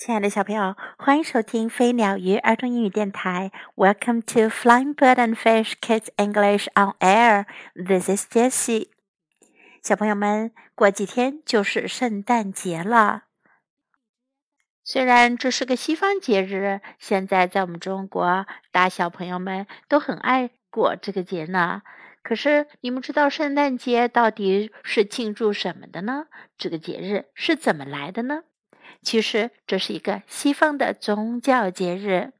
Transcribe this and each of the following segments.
亲爱的小朋友，欢迎收听飞鸟鱼儿童英语电台。Welcome to Flying Bird and Fish Kids English on Air. This is Jessie. 小朋友们，过几天就是圣诞节了。虽然这是个西方节日，现在在我们中国，大小朋友们都很爱过这个节呢。可是，你们知道圣诞节到底是庆祝什么的呢？这个节日是怎么来的呢？其实这是一个西方的宗教节日。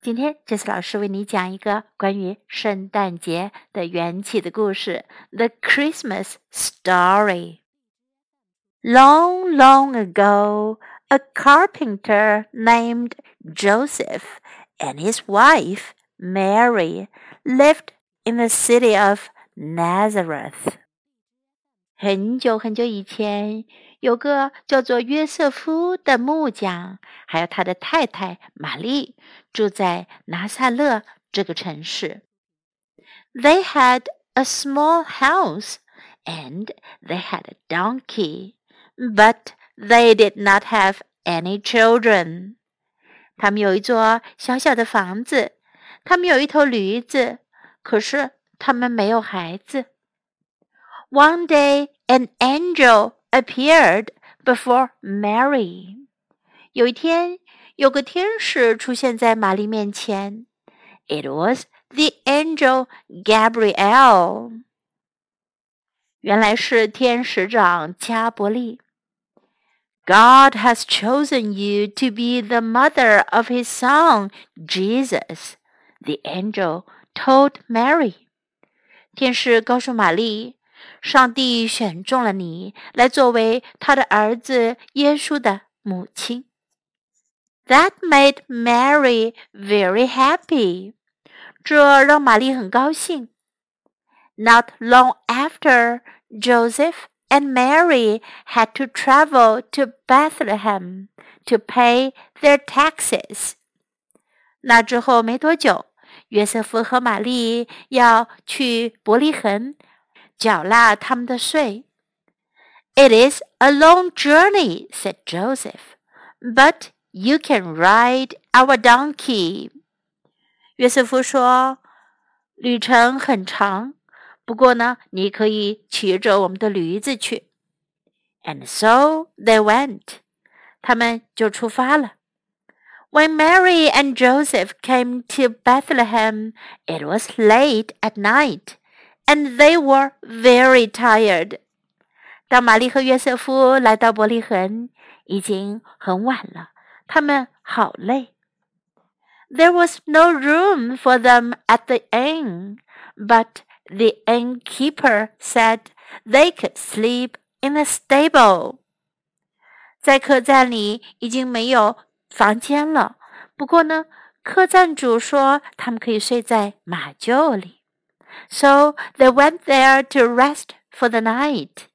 今天，Jessie 老师为你讲一个关于圣诞节的缘起的故事，《The Christmas Story》。Long, long ago, a carpenter named Joseph and his wife Mary lived in the city of Nazareth. 很久很久以前，有个叫做约瑟夫的木匠，还有他的太太玛丽，住在拿撒勒这个城市。They had a small house and they had a donkey, but they did not have any children. 他们有一座小小的房子，他们有一头驴子，可是他们没有孩子。One day, an angel appeared before Mary. 有一天，有个天使出现在玛丽面前。It was the angel Gabriel. 原来是天使长加伯利。God has chosen you to be the mother of his son, Jesus, the angel told Mary. 天使告诉玛丽， 上帝选中了你来作为他的儿子耶稣的母亲。That made Mary very happy。这让玛丽很高兴。Not long after, Joseph and Mary had to travel to Bethlehem to pay their taxes。那之后没多久，约瑟夫和玛丽要去伯利恒。 缴纳他们的税。It is a long journey, said Joseph, but you can ride our donkey. 约瑟夫说：“旅程很长，不过呢，你可以骑着我们的驴子去。” And so they went. 他们就出发了。When Mary and Joseph came to Bethlehem, it was late at night And they were very tired. 当玛丽和约瑟夫来到伯利恒，已经很晚了，他们好累。There was no room for them at the inn, but the innkeeper said they could sleep in the stable. 在客栈里已经没有房间了，不过呢，客栈主说他们可以睡在马厩里。so they went there to rest for the night.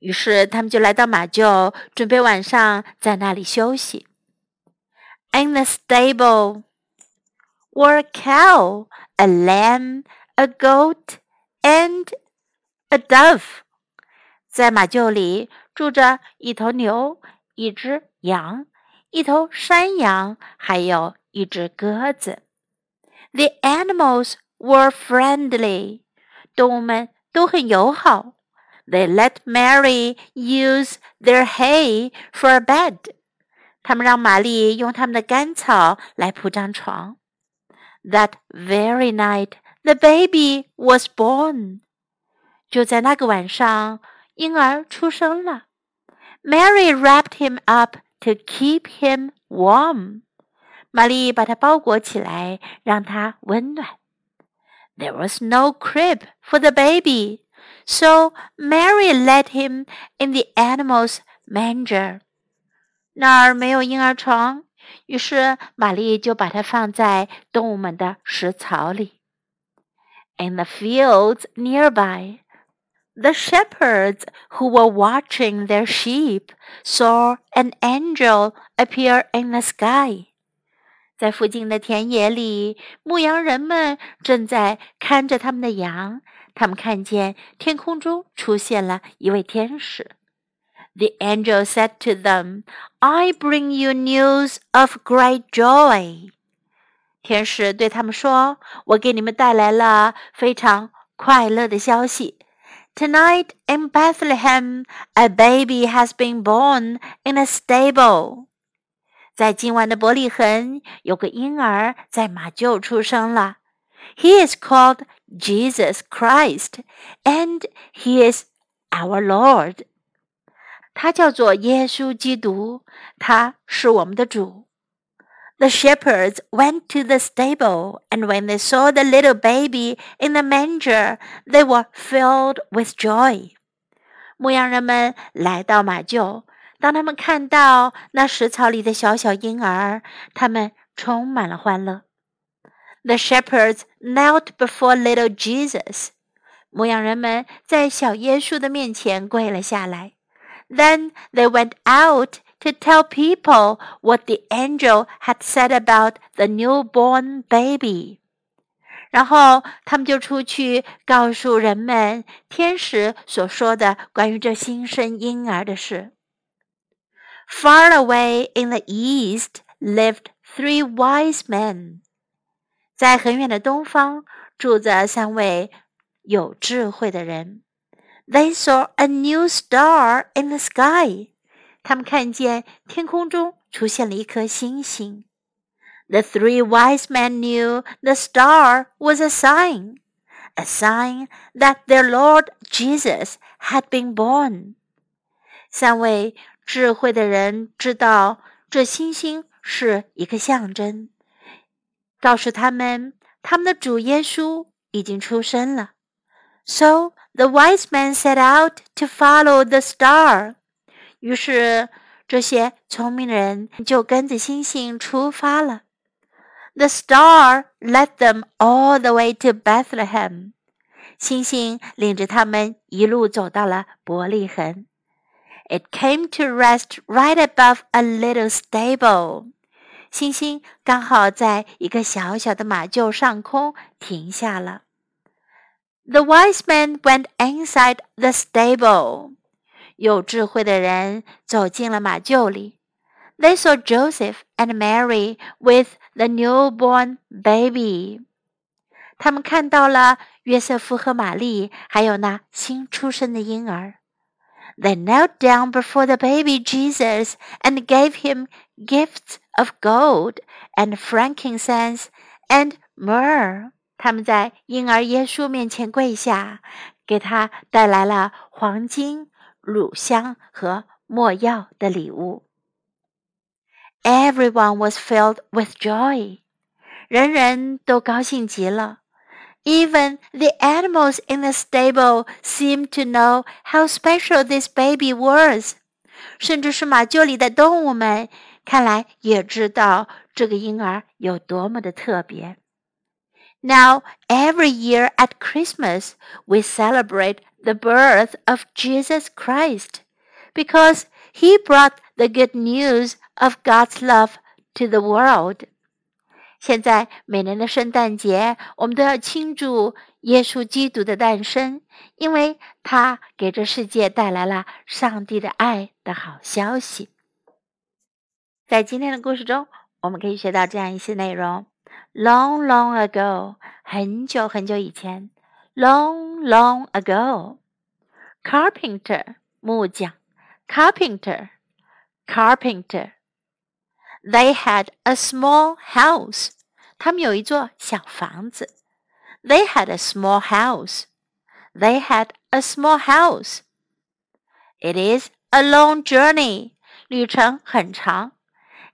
于是他们就来到马厩，准备晚上在那里休息。In the stable were a cow, a lamb, a goat, and a dove. 在马厩里住着一头牛、一只羊、一头山羊，还有一只鸽子。The animals were friendly，动物们都很友好。They let Mary use their hay for a bed。他们让玛丽用他们的干草来铺张床。That very night, the baby was born。就在那个晚上，婴儿出生了。Mary wrapped him up to keep him warm。玛丽把他包裹起来，让他温暖。 there was no crib for the baby, so Mary laid him in the animal's manger. 那儿没有婴儿床，于是玛丽就把它放在动物们的食槽里。In the fields nearby, the shepherds who were watching their sheep saw an angel appear in the sky. 在附近的田野里，牧羊人们正在看着他们的羊。他们看见天空中出现了一位天使。The angel said to them, I bring you news of great joy. 天使对他们说：“我给你们带来了非常快乐的消息。Tonight in Bethlehem, a baby has been born in a stable. 在今晚的伯利恒，有个婴儿在马厩出生了。He is called Jesus Christ, and he is our Lord. 他叫做耶稣基督，他是我们的主。The shepherds went to the stable, and when they saw the little baby in the manger, they were filled with joy. 牧羊人们来到马厩， 当他们看到那食槽里的小小婴儿，他们充满了欢乐。The shepherds knelt before little Jesus. 牧羊人们在小耶稣的面前跪了下来。then they went out to tell people what the angel had said about the newborn baby. 然后他们就出去告诉人们天使所说的关于这新生婴儿的事。Far away in the east lived three wise men. 在很远的东方住着三位有智慧的人。they saw a new star in the sky. 他们看见天空中出现了一颗星星。The three wise men knew the star was a sign, a sign that their Lord Jesus had been born. 三位 智慧的人知道这星星是一个象征，告诉他们他们的主耶稣已经出生了。So the wise men set out to follow the star. 于是这些聪明人就跟着星星出发了。The star led them all the way to Bethlehem. 星星领着他们一路走到了伯利恒。It came to rest right above a little stable. 星星刚好在一个小小的马厩上空停下了。the wise men went inside the stable. 有智慧的人走进了马厩里。They saw Joseph and Mary with the newborn baby. 他们看到了约瑟夫和玛丽，还有那新出生的婴儿。They knelt down before the baby Jesus and gave him gifts of gold and frankincense and myrrh. 他们在婴儿耶稣面前跪下，给他带来了黄金、乳香和没药的礼物。Everyone was filled with joy，人人都高兴极了。 Even the animals in the stable seemed to know how special this baby was，甚至是马厩里的动物们，看来也知道这个婴儿有多么的特别。Now, every year at Christmas, we celebrate the birth of Jesus Christ because he brought the good news of God's love to the world. 现在每年的圣诞节，我们都要庆祝耶稣基督的诞生，因为他给这世界带来了上帝的爱的好消息。在今天的故事中，我们可以学到这样一些内容。Long, long ago，很久很久以前。Long, long ago。Carpenter，木匠。Carpenter, carpenter. They had a small house. 他们有一座小房子。They had a small house. They had a small house. It is a long journey. 旅程很长。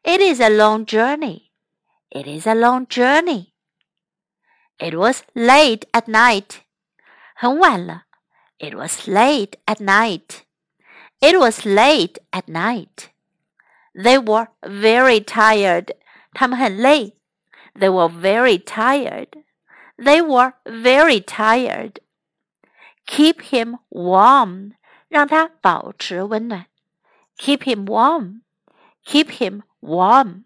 It is a long journey. It is a long journey. It was late at night. 很晚了。It was late at night. It was late at night. They were very tired. 他们很累。 They were very tired. They were very tired. Keep him warm. 让他保持温暖。Keep him warm. Keep him warm.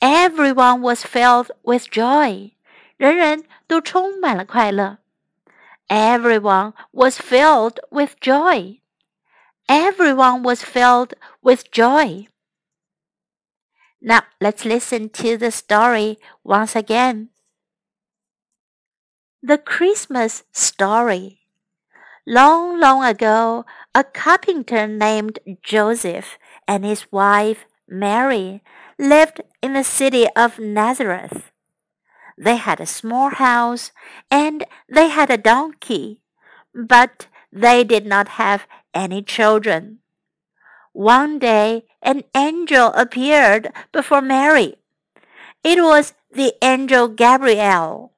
Everyone was filled with joy. 人人都充满了快乐。Everyone was filled with joy. everyone was filled with joy. Now let's listen to the story once again. The Christmas Story. Long, long ago, a carpenter named Joseph and his wife Mary lived in the city of Nazareth. They had a small house and they had a donkey, but they did not have any children. One day, an angel appeared before Mary. It was the angel Gabriel.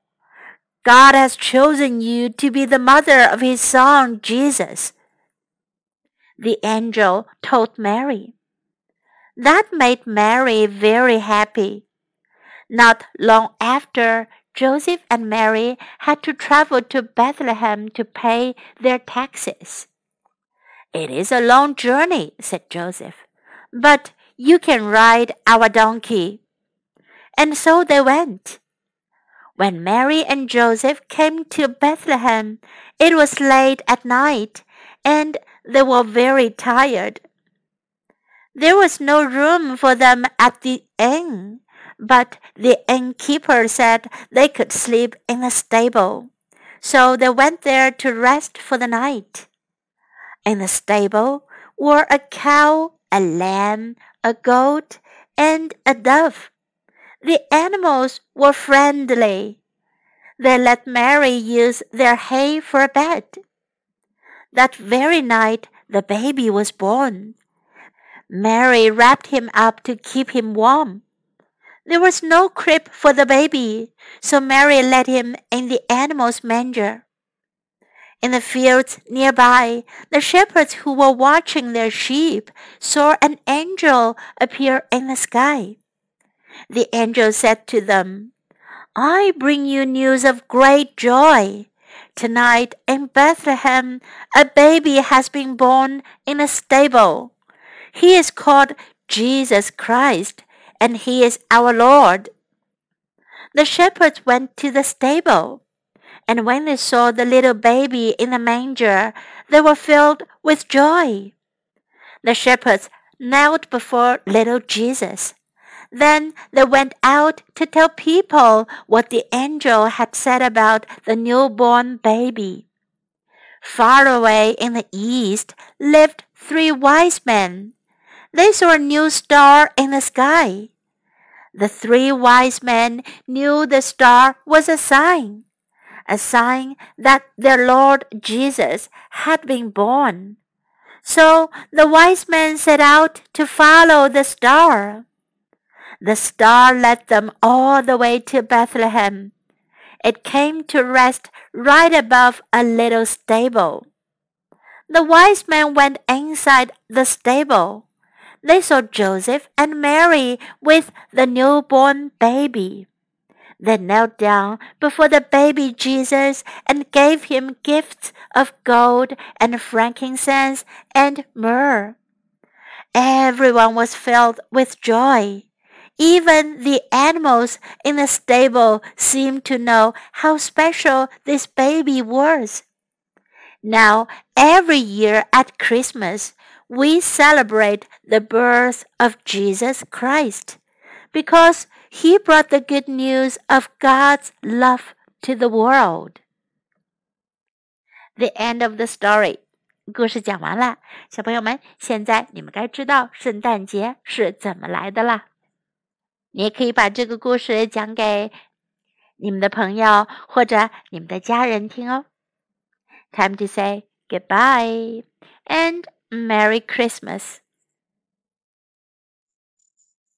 God has chosen you to be the mother of his son Jesus. The angel told Mary. That made Mary very happy. Not long after, Joseph and Mary had to travel to Bethlehem to pay their taxes. It is a long journey, said Joseph, but you can ride our donkey. And so they went. When Mary and Joseph came to Bethlehem, it was late at night, and they were very tired. There was no room for them at the inn, but the innkeeper said they could sleep in the stable. So they went there to rest for the night. In the stable were a cow, a lamb, a goat, and a dove. The animals were friendly. They let Mary use their hay for a bed. That very night the baby was born. Mary wrapped him up to keep him warm. There was no crib for the baby, so Mary laid him in the animal's manger. In the fields nearby, the shepherds who were watching their sheep saw an angel appear in the sky. The angel said to them, I bring you news of great joy. Tonight in Bethlehem, a baby has been born in a stable. He is called Jesus Christ, and he is our Lord. The shepherds went to the stable, and when they saw the little baby in the manger, they were filled with joy. The shepherds knelt before little Jesus. Then they went out to tell people what the angel had said about the newborn baby. Far away in the east lived three wise men they saw a new star in the sky. The three wise men knew the star was a sign, a sign that their Lord Jesus had been born. So the wise men set out to follow the star. The star led them all the way to Bethlehem. It came to rest right above a little stable. The wise men went inside the stable they saw Joseph and Mary with the newborn baby. They knelt down before the baby Jesus and gave him gifts of gold and frankincense and myrrh. Everyone was filled with joy. Even the animals in the stable seemed to know how special this baby was. Now, every year at Christmas, we celebrate the birth of Jesus Christ because he brought the good news of God's love to the world. The end of the story. 故事讲完了，小朋友们，现在你们该知道圣诞节是怎么来的啦。你也可以把这个故事讲给你们的朋友或者你们的家人听哦。Time to say goodbye and Merry Christmas.